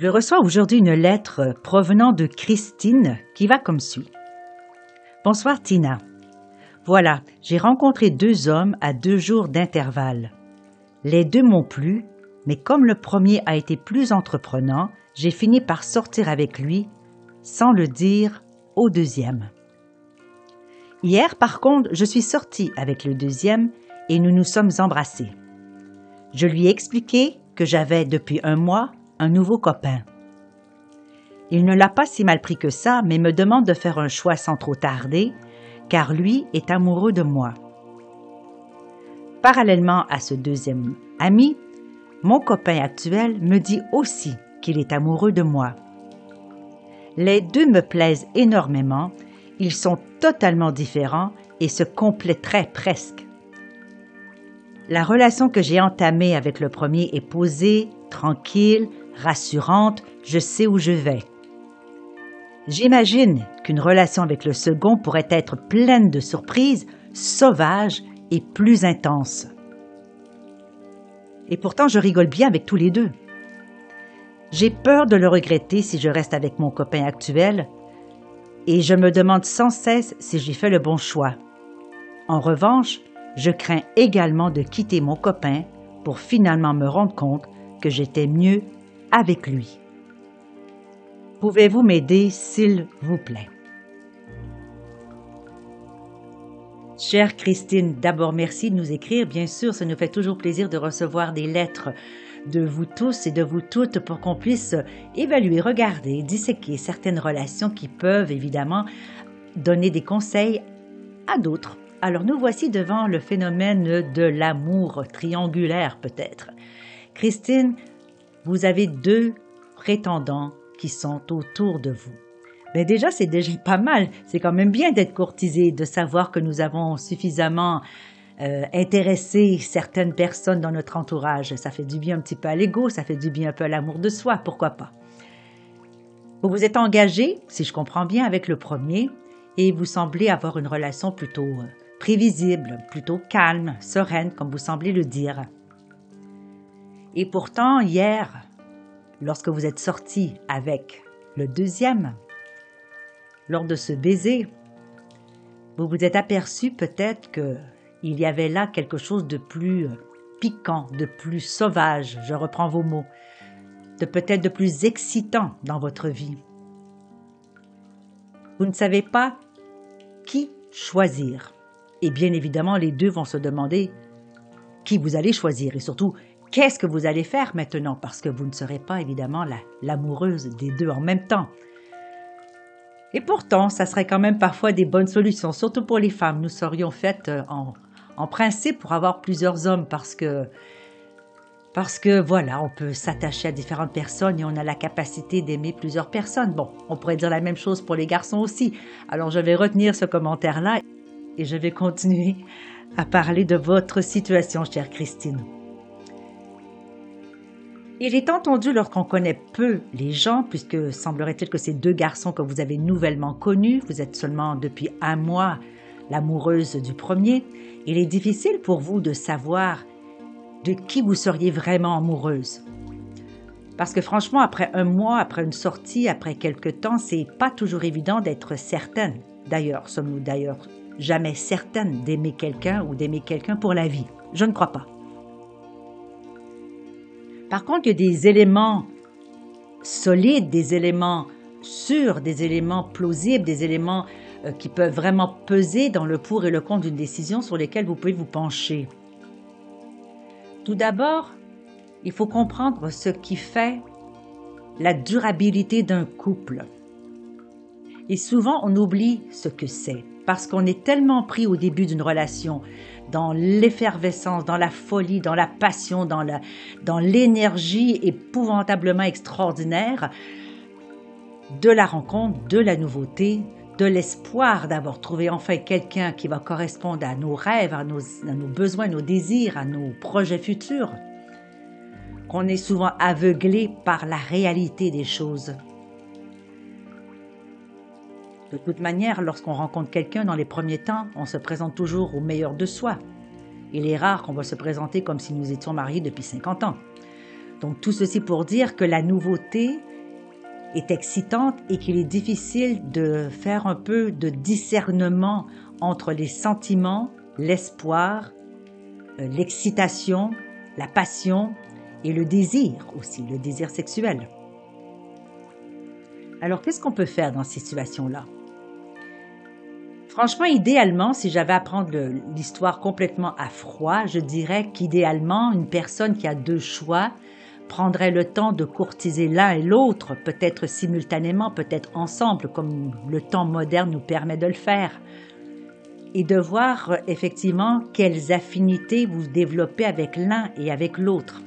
Je reçois aujourd'hui une lettre provenant de Christine qui va comme suit. Bonsoir Tina. Voilà, j'ai rencontré deux hommes à deux jours d'intervalle. Les deux m'ont plu, mais comme le premier a été plus entreprenant, j'ai fini par sortir avec lui sans le dire au deuxième. Hier, par contre, je suis sortie avec le deuxième et nous nous sommes embrassés. Je lui ai expliqué que j'avais depuis un mois un nouveau copain. Il ne l'a pas si mal pris que ça, mais me demande de faire un choix sans trop tarder, car lui est amoureux de moi. Parallèlement à ce deuxième ami, mon copain actuel me dit aussi qu'il est amoureux de moi. Les deux me plaisent énormément, ils sont totalement différents et se compléteraient presque. La relation que j'ai entamée avec le premier est posée, tranquille, rassurante, je sais où je vais. J'imagine qu'une relation avec le second pourrait être pleine de surprises, sauvage et plus intense. Et pourtant, je rigole bien avec tous les deux. J'ai peur de le regretter si je reste avec mon copain actuel, et je me demande sans cesse si j'ai fait le bon choix. En revanche, je crains également de quitter mon copain pour finalement me rendre compte que j'étais mieux avec lui. Pouvez-vous m'aider, s'il vous plaît? Chère Christine, d'abord merci de nous écrire. Bien sûr, ça nous fait toujours plaisir de recevoir des lettres de vous tous et de vous toutes pour qu'on puisse évaluer, regarder, disséquer certaines relations qui peuvent évidemment donner des conseils à d'autres. Alors nous voici devant le phénomène de l'amour triangulaire peut-être. Christine, vous avez deux prétendants qui sont autour de vous. Mais déjà, c'est déjà pas mal. C'est quand même bien d'être courtisé, de savoir que nous avons suffisamment euh, intéressé certaines personnes dans notre entourage. Ça fait du bien un petit peu à l'ego, ça fait du bien un peu à l'amour de soi, pourquoi pas. Vous vous êtes engagé, si je comprends bien, avec le premier, et vous semblez avoir une relation plutôt euh, prévisible, plutôt calme, sereine, comme vous semblez le dire. Et pourtant, hier, lorsque vous êtes sorti avec le deuxième, lors de ce baiser, vous vous êtes aperçu peut-être que il y avait là quelque chose de plus piquant, de plus sauvage, je reprends vos mots, de peut-être de plus excitant dans votre vie. Vous ne savez pas qui choisir. Et bien évidemment, les deux vont se demander qui vous allez choisir et surtout qu'est-ce que vous allez faire maintenant? Parce que vous ne serez pas évidemment l'amoureuse des deux en même temps. Et pourtant, ça serait quand même parfois des bonnes solutions, surtout pour les femmes. Nous serions faites euh, en, en principe pour avoir plusieurs hommes parce que parce que voilà, on peut s'attacher à différentes personnes et on a la capacité d'aimer plusieurs personnes. Bon, on pourrait dire la même chose pour les garçons aussi. Alors je vais retenir ce commentaire-là et je vais continuer à parler de votre situation, chère Christine. Il est entendu lorsqu'on connaît peu les gens, puisque semblerait-il que ces deux garçons que vous avez nouvellement connus, vous êtes seulement depuis un mois l'amoureuse du premier, il est difficile pour vous de savoir de qui vous seriez vraiment amoureuse. Parce que franchement, après un mois, après une sortie, après quelques temps, c'est pas toujours évident d'être certaine. D'ailleurs, sommes-nous d'ailleurs jamais certaines d'aimer quelqu'un ou d'aimer quelqu'un pour la vie? Je ne crois pas. Par contre, il y a des éléments solides, des éléments sûrs, des éléments plausibles, des éléments euh, qui peuvent vraiment peser dans le pour et le contre d'une décision sur lesquels vous pouvez vous pencher. Tout d'abord, il faut comprendre ce qui fait la durabilité d'un couple. Et souvent, on oublie ce que c'est, parce qu'on est tellement pris au début d'une relation, dans l'effervescence, dans la folie, dans la passion, dans, la, dans l'énergie épouvantablement extraordinaire de la rencontre, de la nouveauté, de l'espoir d'avoir trouvé enfin quelqu'un qui va correspondre à nos rêves, à nos, à nos besoins, à nos désirs, à nos projets futurs, qu'on est souvent aveuglé par la réalité des choses. De toute manière, lorsqu'on rencontre quelqu'un dans les premiers temps, on se présente toujours au meilleur de soi. Il est rare qu'on va se présenter comme si nous étions mariés depuis 50 ans. Donc tout ceci pour dire que la nouveauté est excitante et qu'il est difficile de faire un peu de discernement entre les sentiments, l'espoir, euh, l'excitation, la passion et le désir aussi, le désir sexuel. Alors qu'est-ce qu'on peut faire dans ces situations-là? Franchement, idéalement, si j'avais à prendre l'histoire complètement à froid, je dirais qu'idéalement, une personne qui a deux choix prendrait le temps de courtiser l'un et l'autre, peut-être simultanément, peut-être ensemble, comme le temps moderne nous permet de le faire, et de voir effectivement quelles affinités vous développez avec l'un et avec l'autre.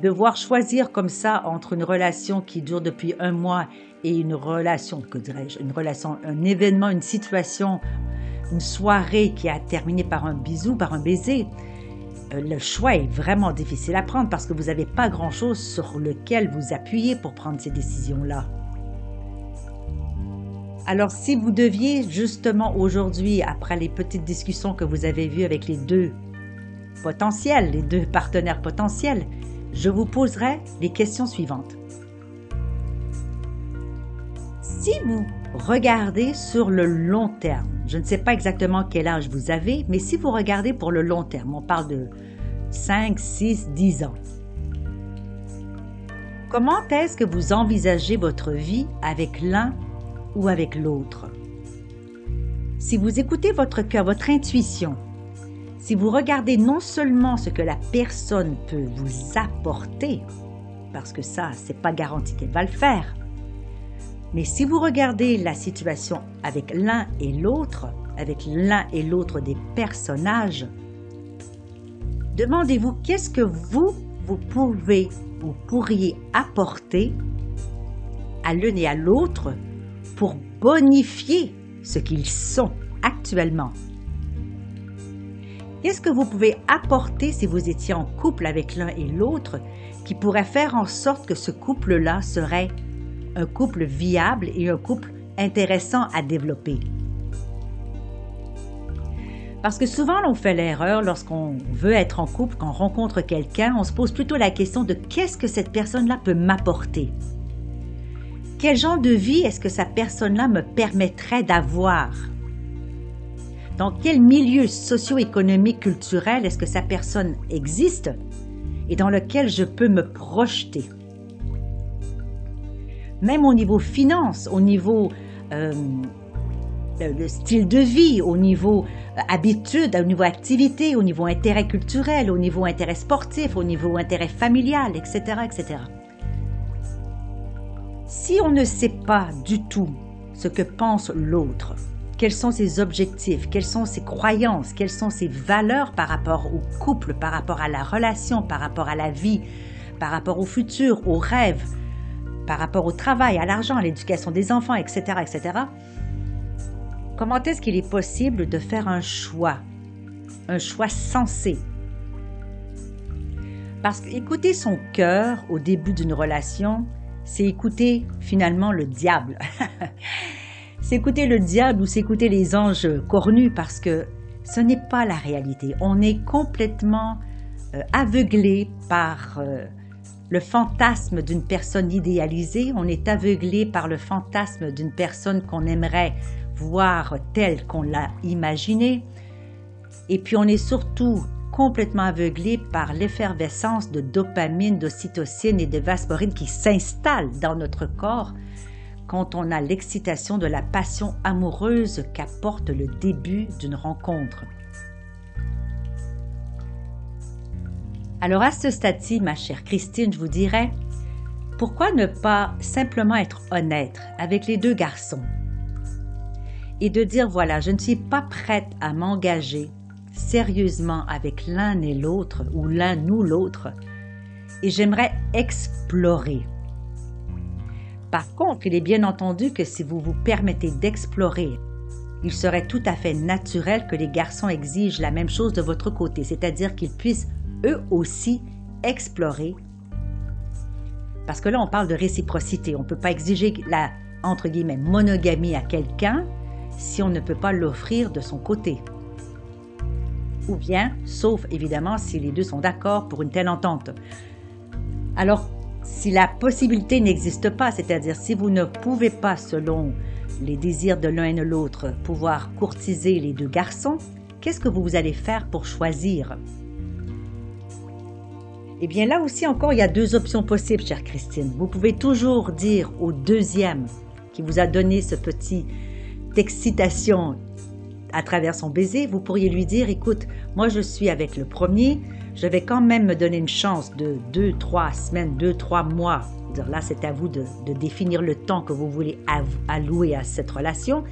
Devoir choisir comme ça entre une relation qui dure depuis un mois et une relation, que dirais-je, une relation, un événement, une situation, une soirée qui a terminé par un bisou, par un baiser, euh, le choix est vraiment difficile à prendre parce que vous n'avez pas grand-chose sur lequel vous appuyer pour prendre ces décisions-là. Alors si vous deviez justement aujourd'hui, après les petites discussions que vous avez vues avec les deux potentiels, les deux partenaires potentiels, je vous poserai les questions suivantes. Si vous regardez sur le long terme, je ne sais pas exactement quel âge vous avez, mais si vous regardez pour le long terme, on parle de 5, 6, 10 ans. Comment est-ce que vous envisagez votre vie avec l'un ou avec l'autre? Si vous écoutez votre cœur, votre intuition, si vous regardez non seulement ce que la personne peut vous apporter, parce que ça, c'est pas garanti qu'elle va le faire, mais si vous regardez la situation avec l'un et l'autre, avec l'un et l'autre des personnages, demandez-vous qu'est-ce que vous, vous pouvez, vous pourriez apporter à l'un et à l'autre pour bonifier ce qu'ils sont actuellement? Qu'est-ce que vous pouvez apporter si vous étiez en couple avec l'un et l'autre qui pourrait faire en sorte que ce couple-là serait un couple viable et un couple intéressant à développer. Parce que souvent, on fait l'erreur lorsqu'on veut être en couple, qu'on rencontre quelqu'un, on se pose plutôt la question de qu'est-ce que cette personne-là peut m'apporter? Quel genre de vie est-ce que cette personne-là me permettrait d'avoir? Dans quel milieu socio-économique, culturel est-ce que sa personne existe et dans lequel je peux me projeter? Même au niveau finance, au niveau euh, style de vie, au niveau euh, habitude, au niveau activité, au niveau intérêt culturel, au niveau intérêt sportif, au niveau intérêt familial, etc., etc. Si on ne sait pas du tout ce que pense l'autre, quels sont ses objectifs, quelles sont ses croyances, quelles sont ses valeurs par rapport au couple, par rapport à la relation, par rapport à la vie, par rapport au futur, aux rêves, par rapport au travail, à l'argent, à l'éducation des enfants, etc., etc., comment est-ce qu'il est possible de faire un choix, un choix sensé? Parce qu'écouter son cœur au début d'une relation, c'est écouter finalement le diable. c'est écouter le diable ou c'est écouter les anges cornus parce que ce n'est pas la réalité. On est complètement euh, aveuglé par... Euh, le fantasme d'une personne idéalisée, on est aveuglé par le fantasme d'une personne qu'on aimerait voir telle qu'on l'a imaginée, et puis on est surtout complètement aveuglé par l'effervescence de dopamine, d'ocytocine et de vasporine qui s'installent dans notre corps quand on a l'excitation de la passion amoureuse qu'apporte le début d'une rencontre. Alors à ce stade-ci, ma chère Christine, je vous dirais, pourquoi ne pas simplement être honnête avec les deux garçons et de dire voilà, je ne suis pas prête à m'engager sérieusement avec l'un et l'autre ou l'un ou l'autre et j'aimerais explorer. Par contre, il est bien entendu que si vous vous permettez d'explorer, il serait tout à fait naturel que les garçons exigent la même chose de votre côté, c'est-à-dire qu'ils puissent eux aussi explorer. Parce que là, on parle de réciprocité. On ne peut pas exiger la, entre guillemets, monogamie à quelqu'un si on ne peut pas l'offrir de son côté. Ou bien, sauf évidemment si les deux sont d'accord pour une telle entente. Alors, si la possibilité n'existe pas, c'est-à-dire si vous ne pouvez pas, selon les désirs de l'un et de l'autre, pouvoir courtiser les deux garçons, qu'est-ce que vous allez faire pour choisir? Eh bien là aussi encore, il y a deux options possibles, chère Christine. Vous pouvez toujours dire au deuxième qui vous a donné ce petit excitation à travers son baiser, vous pourriez lui dire, écoute, moi je suis avec le premier, je vais quand même me donner une chance de deux, trois semaines, deux, trois mois. Là, c'est à vous de, définir le temps que vous voulez allouer à cette relation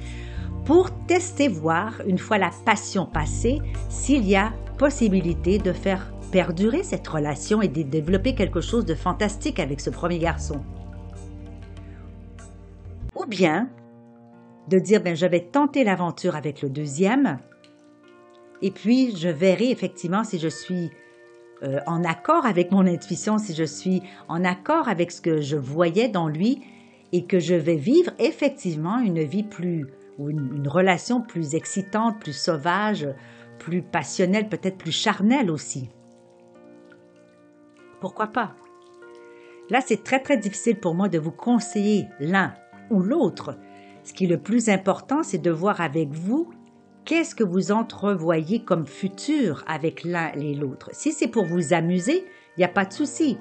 pour tester, voir, une fois la passion passée, s'il y a possibilité de faire perdurer cette relation et de développer quelque chose de fantastique avec ce premier garçon. Ou bien de dire, ben, je vais tenter l'aventure avec le deuxième, et puis je verrai effectivement si je suis euh, en accord avec mon intuition, si je suis en accord avec ce que je voyais dans lui, et que je vais vivre effectivement une vie plus, ou une, relation plus excitante, plus sauvage, plus passionnelle, peut-être plus charnelle aussi. Pourquoi pas? Là, c'est très très difficile pour moi de vous conseiller l'un ou l'autre ce qui est le plus important, c'est de voir avec vous qu'est-ce que vous entrevoyez comme futur avec l'un et l'autre. Si c'est pour vous amuser, il n'y a pas de souci.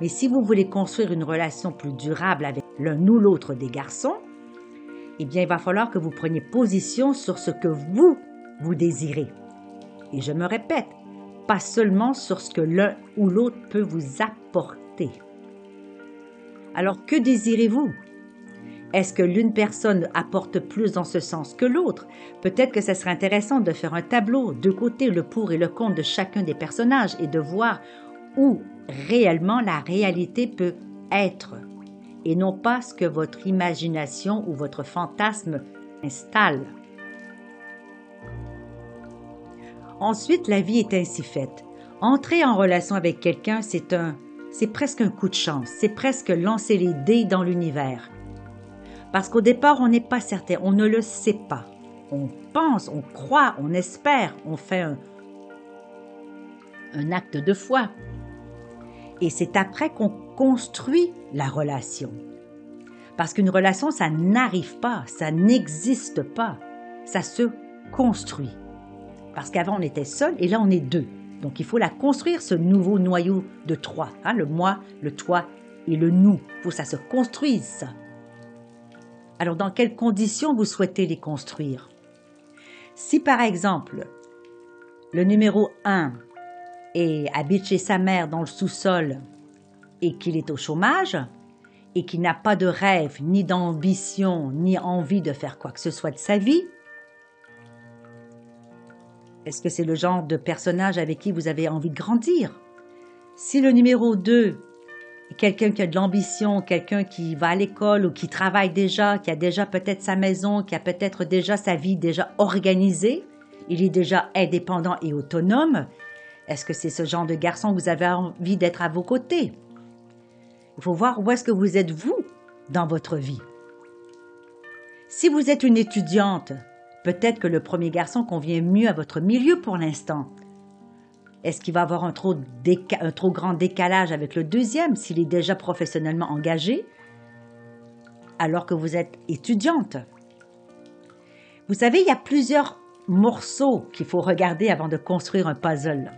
Mais si vous voulez construire une relation plus durable avec l'un ou l'autre des garçons, eh bien, il va falloir que vous preniez position sur ce que vous, vous désirez. Et je me répète, pas seulement sur ce que l'un ou l'autre peut vous apporter. Alors, que désirez-vous? Est-ce que l'une personne apporte plus dans ce sens que l'autre? Peut-être que ce serait intéressant de faire un tableau, de côté le pour et le contre de chacun des personnages et de voir où réellement la réalité peut être et non pas ce que votre imagination ou votre fantasme installe. Ensuite, la vie est ainsi faite. Entrer en relation avec quelqu'un, c'est un c'est presque un coup de chance, c'est presque lancer les dés dans l'univers. Parce qu'au départ, on n'est pas certain, on ne le sait pas. On pense, on croit, on espère, on fait un, un acte de foi. Et c'est après qu'on construit la relation. Parce qu'une relation, ça n'arrive pas, ça n'existe pas, ça se construit. Parce qu'avant, on était seul et là, on est deux. Donc, il faut la construire, ce nouveau noyau de trois. Hein, le moi, le toi et le nous. Il faut que ça se construise. Alors dans quelles conditions vous souhaitez les construire? Si par exemple, le numéro 1 est, habite chez sa mère dans le sous-sol et qu'il est au chômage, et qu'il n'a pas de rêve, ni d'ambition, ni envie de faire quoi que ce soit de sa vie, est-ce que c'est le genre de personnage avec qui vous avez envie de grandir? Si le numéro 2 quelqu'un qui a de l'ambition, quelqu'un qui va à l'école ou qui travaille déjà, qui a déjà peut-être sa maison, qui a peut-être déjà sa vie déjà organisée, il est déjà indépendant et autonome, est-ce que c'est ce genre de garçon que vous avez envie d'être à vos côtés? Il faut voir où est-ce que vous êtes vous dans votre vie. Si vous êtes une étudiante, peut-être que le premier garçon convient mieux à votre milieu pour l'instant. Est-ce qu'il va avoir un trop, un trop grand décalage avec le deuxième s'il est déjà professionnellement engagé? Alors que vous êtes étudiante? Vous savez, il y a plusieurs morceaux qu'il faut regarder avant de construire un puzzle.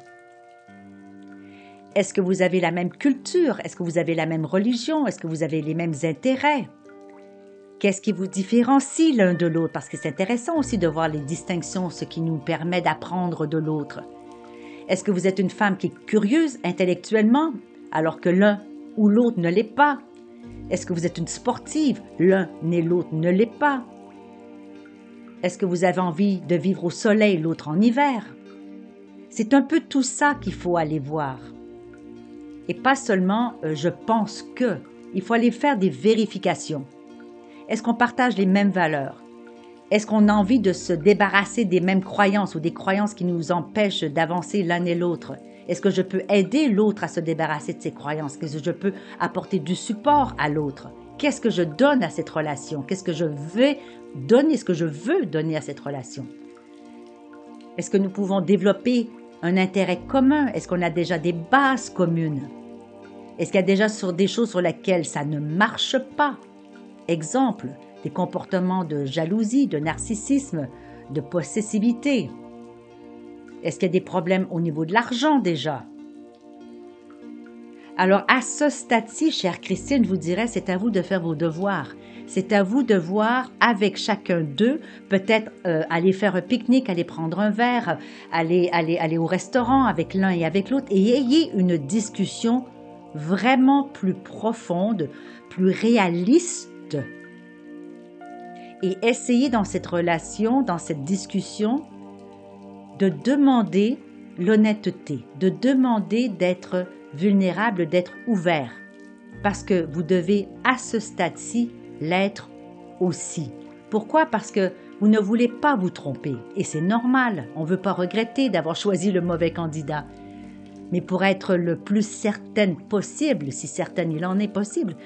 Est-ce que vous avez la même culture? Est-ce que vous avez la même religion? Est-ce que vous avez les mêmes intérêts? Qu'est-ce qui vous différencie l'un de l'autre? Parce que c'est intéressant aussi de voir les distinctions, ce qui nous permet d'apprendre de l'autre. Est-ce que vous êtes une femme qui est curieuse intellectuellement alors que l'un ou l'autre ne l'est pas? Est-ce que vous êtes une sportive? L'un ni l'autre ne l'est pas. Est-ce que vous avez envie de vivre au soleil, l'autre en hiver? C'est un peu tout ça qu'il faut aller voir. Et pas seulement euh, je pense que. Il faut aller faire des vérifications. Est-ce qu'on partage les mêmes valeurs? Est-ce qu'on a envie de se débarrasser des mêmes croyances ou des croyances qui nous empêchent d'avancer l'un et l'autre? Est-ce que je peux aider l'autre à se débarrasser de ses croyances? Est-ce que je peux apporter du support à l'autre? Qu'est-ce que je donne à cette relation? Qu'est-ce que je vais donner? Ce que je veux donner à cette relation? Est-ce que nous pouvons développer un intérêt commun? Est-ce qu'on a déjà des bases communes? Est-ce qu'il y a déjà sur des choses sur lesquelles ça ne marche pas? Exemple, des comportements de jalousie, de narcissisme, de possessivité. Est-ce qu'il y a des problèmes au niveau de l'argent déjà? Alors à ce stade-ci, chère Christine, je vous dirais, c'est à vous de faire vos devoirs. C'est à vous de voir avec chacun d'eux, peut-être euh, aller faire un pique-nique, aller prendre un verre, aller, aller, aller au restaurant avec l'un et avec l'autre et ayez une discussion vraiment plus profonde, plus réaliste. Et essayez dans cette relation, dans cette discussion, de demander l'honnêteté, de demander d'être vulnérable d'être ouvert, parce que vous devez à ce stade-ci l'être aussi. Pourquoi? Parce que vous ne voulez pas vous tromper, et c'est normal, on ne veut pas regretter d'avoir choisi le mauvais candidat. Mais pour être le plus certaine possible, si certaine il en est possible,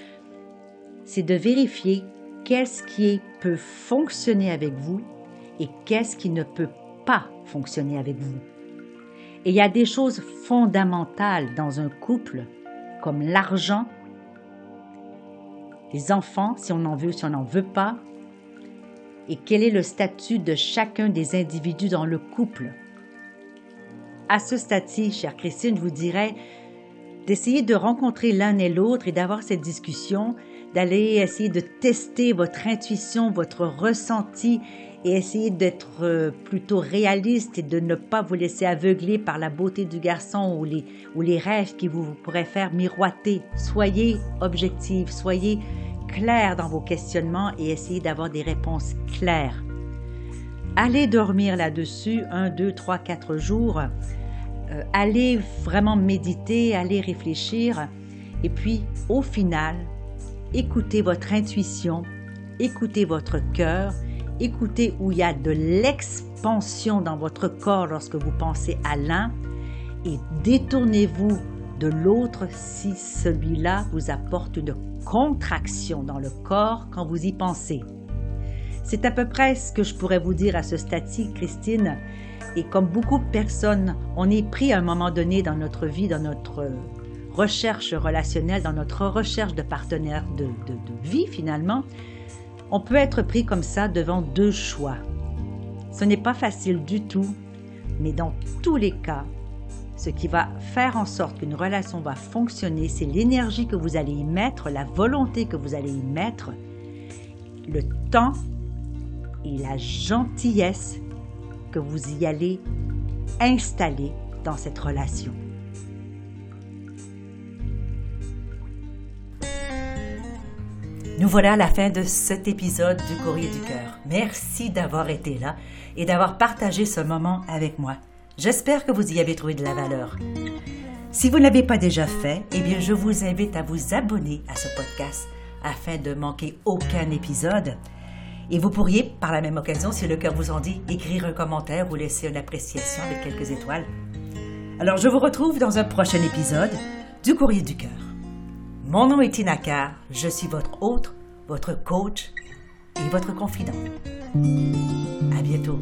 c'est de vérifier qu'est-ce qui peut fonctionner avec vous et qu'est-ce qui ne peut pas fonctionner avec vous. Et il y a des choses fondamentales dans un couple, comme l'argent, les enfants, si on en veut, si on n'en veut pas, et quel est le statut de chacun des individus dans le couple. À ce stade-ci, chère Christine, je vous dirais d'essayer de rencontrer l'un et l'autre et d'avoir cette discussion, d'aller essayer de tester votre intuition, votre ressenti et essayez d'être euh, plutôt réaliste et de ne pas vous laisser aveugler par la beauté du garçon ou les, ou les rêves qui vous, pourraient faire miroiter. Soyez objectif, soyez clair dans vos questionnements et essayez d'avoir des réponses claires. Allez dormir là-dessus un, deux, trois, quatre jours. Euh, allez vraiment méditer, allez réfléchir. Et puis, au final, écoutez votre intuition, écoutez votre cœur écoutez où il y a de l'expansion dans votre corps lorsque vous pensez à l'un et détournez-vous de l'autre si celui-là vous apporte une contraction dans le corps quand vous y pensez. C'est à peu près ce que je pourrais vous dire à ce stade-ci, Christine. Et comme beaucoup de personnes, on est pris à un moment donné dans notre vie, dans notre recherche relationnelle, dans notre recherche de partenaire de, de vie finalement, on peut être pris comme ça devant deux choix. Ce n'est pas facile du tout, mais dans tous les cas, ce qui va faire en sorte qu'une relation va fonctionner, c'est l'énergie que vous allez y mettre, la volonté que vous allez y mettre, le temps et la gentillesse que vous y allez installer dans cette relation. Nous voilà à la fin de cet épisode du Courrier du Cœur. Merci d'avoir été là et d'avoir partagé ce moment avec moi. J'espère que vous y avez trouvé de la valeur. Si vous ne l'avez pas déjà fait, eh bien, je vous invite à vous abonner à ce podcast afin de manquer aucun épisode. Et vous pourriez, par la même occasion, si le cœur vous en dit, écrire un commentaire ou laisser une appréciation avec quelques étoiles. Alors, je vous retrouve dans un prochain épisode du Courrier du Cœur. Mon nom est Tinaka, je suis votre hôte, votre coach et votre confident. À bientôt.